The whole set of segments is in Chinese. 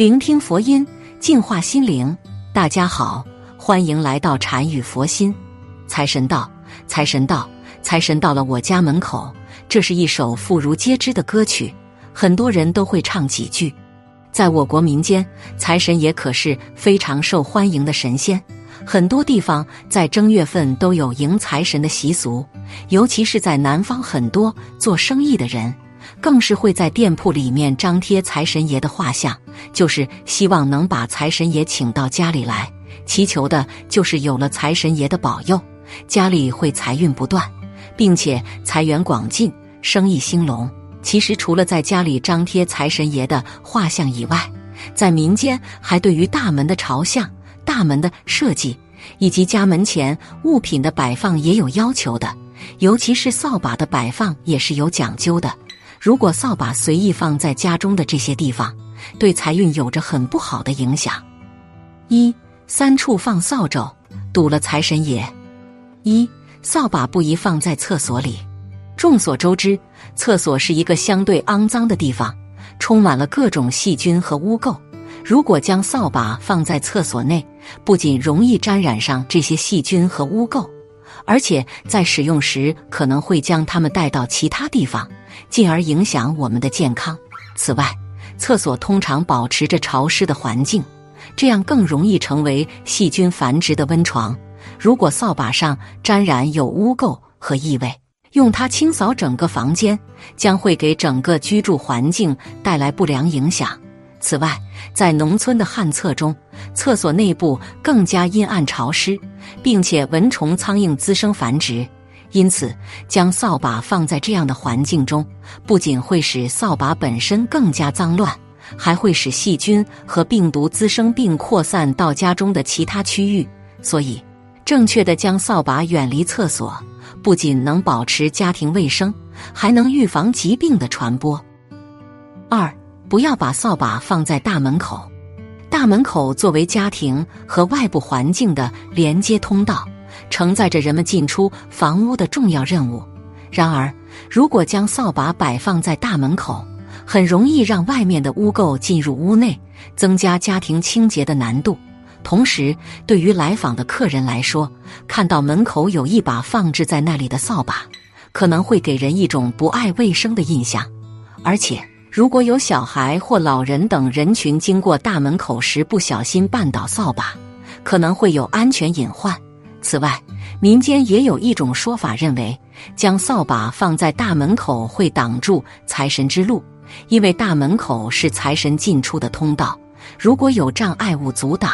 聆听佛音，净化心灵。大家好，欢迎来到禅语佛心。财神到，财神到，财神到了我家门口。这是一首妇孺皆知的歌曲，很多人都会唱几句。在我国民间，财神爷可是非常受欢迎的神仙。很多地方在正月份都有迎财神的习俗，尤其是在南方，很多做生意的人更是会在店铺里面张贴财神爷的画像，就是希望能把财神爷请到家里来，祈求的就是有了财神爷的保佑，家里会财运不断，并且财源广进，生意兴隆。其实，除了在家里张贴财神爷的画像以外，在民间还对于大门的朝向。大门的设计以及家门前物品的摆放也有要求的，尤其是扫把的摆放也是有讲究的。如果扫把随意放在家中的这些地方，对财运有着很不好的影响。一三处放扫帚，堵了财神爷。一扫把不宜放在厕所里。众所周知，厕所是一个相对肮脏的地方，充满了各种细菌和污垢。如果将扫把放在厕所内，不仅容易沾染上这些细菌和污垢，而且在使用时可能会将它们带到其他地方，进而影响我们的健康。此外，厕所通常保持着潮湿的环境，这样更容易成为细菌繁殖的温床。如果扫把上沾染有污垢和异味，用它清扫整个房间，将会给整个居住环境带来不良影响。此外，在农村的旱厕中，厕所内部更加阴暗潮湿，并且蚊虫、苍蝇滋生繁殖。因此，将扫把放在这样的环境中，不仅会使扫把本身更加脏乱，还会使细菌和病毒滋生并扩散到家中的其他区域。所以，正确的将扫把远离厕所，不仅能保持家庭卫生，还能预防疾病的传播。二。不要把扫把放在大门口。大门口作为家庭和外部环境的连接通道，承载着人们进出房屋的重要任务。然而，如果将扫把摆放在大门口，很容易让外面的污垢进入屋内，增加家庭清洁的难度。同时，对于来访的客人来说，看到门口有一把放置在那里的扫把，可能会给人一种不爱卫生的印象，而且。如果有小孩或老人等人群经过大门口时不小心绊倒扫把，可能会有安全隐患。此外，民间也有一种说法认为，将扫把放在大门口会挡住财神之路，因为大门口是财神进出的通道，如果有障碍物阻挡，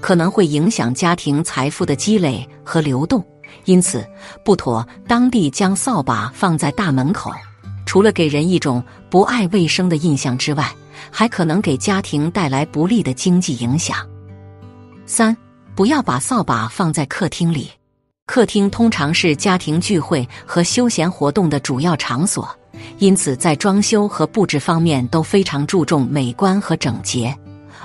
可能会影响家庭财富的积累和流动，因此不妥。当地将扫把放在大门口。除了给人一种不爱卫生的印象之外，还可能给家庭带来不利的经济影响。三，不要把扫把放在客厅里。客厅通常是家庭聚会和休闲活动的主要场所，因此在装修和布置方面都非常注重美观和整洁。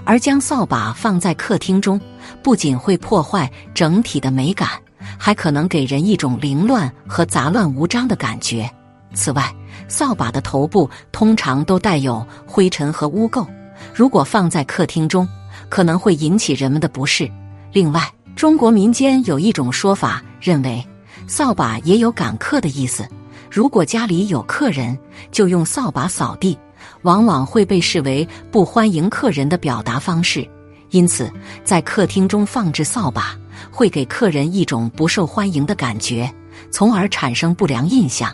而将扫把放在客厅中，不仅会破坏整体的美感，还可能给人一种凌乱和杂乱无章的感觉。此外，扫把的头部通常都带有灰尘和污垢，如果放在客厅中，可能会引起人们的不适。另外，中国民间有一种说法，认为扫把也有赶客的意思。如果家里有客人，就用扫把扫地，往往会被视为不欢迎客人的表达方式。因此，在客厅中放置扫把，会给客人一种不受欢迎的感觉，从而产生不良印象。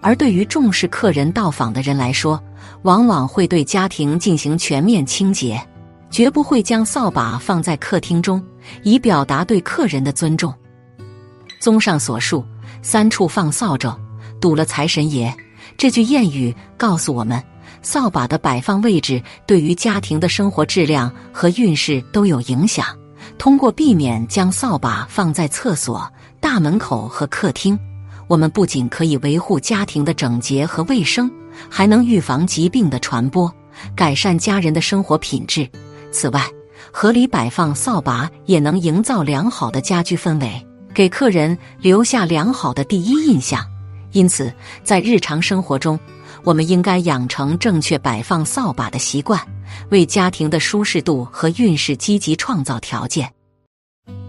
而对于重视客人到访的人来说，往往会对家庭进行全面清洁，绝不会将扫把放在客厅中，以表达对客人的尊重。综上所述，三处放扫帚，堵了财神爷。这句谚语告诉我们，扫把的摆放位置对于家庭的生活质量和运势都有影响。通过避免将扫把放在厕所、大门口和客厅。我们不仅可以维护家庭的整洁和卫生，还能预防疾病的传播，改善家人的生活品质。此外，合理摆放扫把也能营造良好的家居氛围，给客人留下良好的第一印象。因此，在日常生活中，我们应该养成正确摆放扫把的习惯，为家庭的舒适度和运势积极创造条件。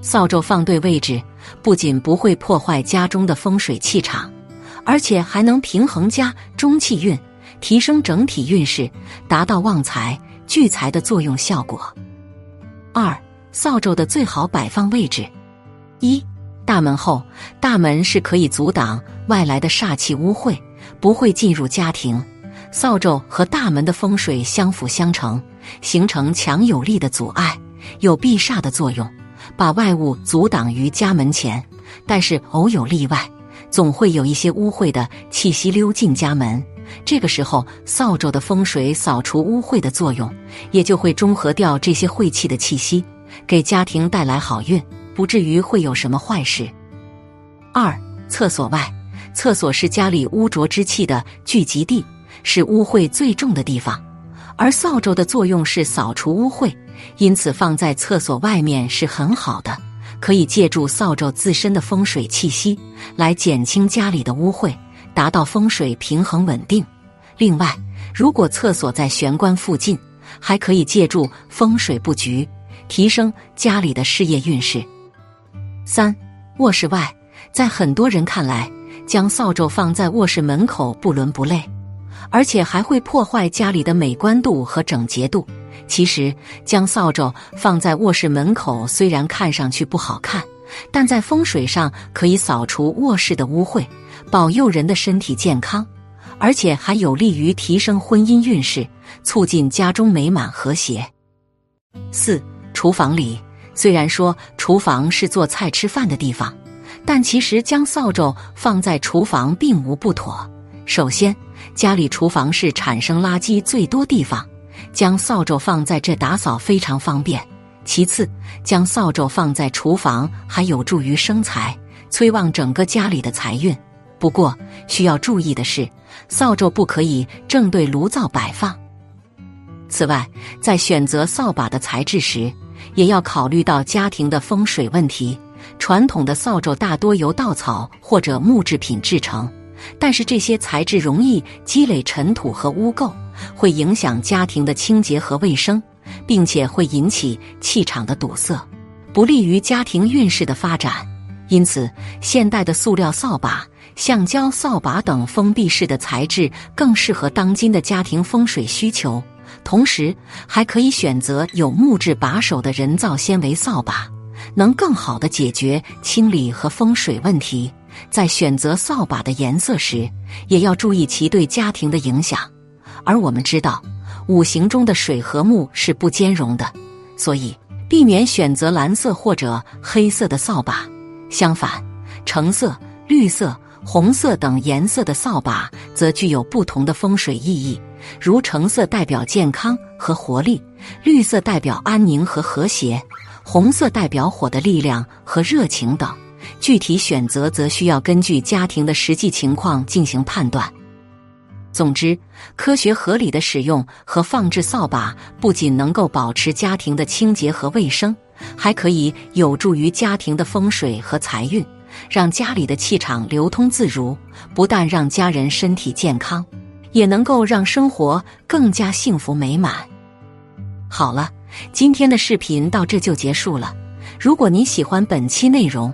扫帚放对位置，不仅不会破坏家中的风水气场，而且还能平衡家中气运，提升整体运势，达到旺财聚财的作用效果。二、扫帚的最好摆放位置：一、大门后，大门是可以阻挡外来的煞气污秽，不会进入家庭。扫帚和大门的风水相辅相成，形成强有力的阻碍，有避煞的作用。把外物阻挡于家门前，但是偶有例外，总会有一些污秽的气息溜进家门。这个时候，扫帚的风水扫除污秽的作用，也就会中和掉这些晦气的气息，给家庭带来好运，不至于会有什么坏事。二、厕所外，厕所是家里污浊之气的聚集地，是污秽最重的地方，而扫帚的作用是扫除污秽。因此，放在厕所外面是很好的，可以借助扫帚自身的风水气息来减轻家里的污秽，达到风水平衡稳定。另外，如果厕所在玄关附近，还可以借助风水布局提升家里的事业运势。三、卧室外，在很多人看来，将扫帚放在卧室门口不伦不类，而且还会破坏家里的美观度和整洁度。其实，将扫帚放在卧室门口，虽然看上去不好看，但在风水上可以扫除卧室的污秽，保佑人的身体健康，而且还有利于提升婚姻运势，促进家中美满和谐。四、厨房里，虽然说厨房是做菜吃饭的地方，但其实将扫帚放在厨房并无不妥。首先，家里厨房是产生垃圾最多地方。将扫帚放在这打扫非常方便。其次，将扫帚放在厨房还有助于生财，催旺整个家里的财运。不过需要注意的是，扫帚不可以正对炉灶摆放。此外，在选择扫把的材质时，也要考虑到家庭的风水问题。传统的扫帚大多由稻草或者木制品制成，但是这些材质容易积累尘土和污垢。会影响家庭的清洁和卫生，并且会引起气场的堵塞，不利于家庭运势的发展。因此，现代的塑料扫把、橡胶扫把等封闭式的材质更适合当今的家庭风水需求。同时，还可以选择有木质把手的人造纤维扫把，能更好的解决清理和风水问题。在选择扫把的颜色时，也要注意其对家庭的影响。而我们知道，五行中的水和木是不兼容的，所以避免选择蓝色或者黑色的扫把。相反，橙色、绿色、红色等颜色的扫把则具有不同的风水意义。如橙色代表健康和活力，绿色代表安宁和和谐，红色代表火的力量和热情等。具体选择则需要根据家庭的实际情况进行判断。总之，科学合理的使用和放置扫把，不仅能够保持家庭的清洁和卫生，还可以有助于家庭的风水和财运，让家里的气场流通自如。不但让家人身体健康，也能够让生活更加幸福美满。好了，今天的视频到这就结束了。如果您喜欢本期内容，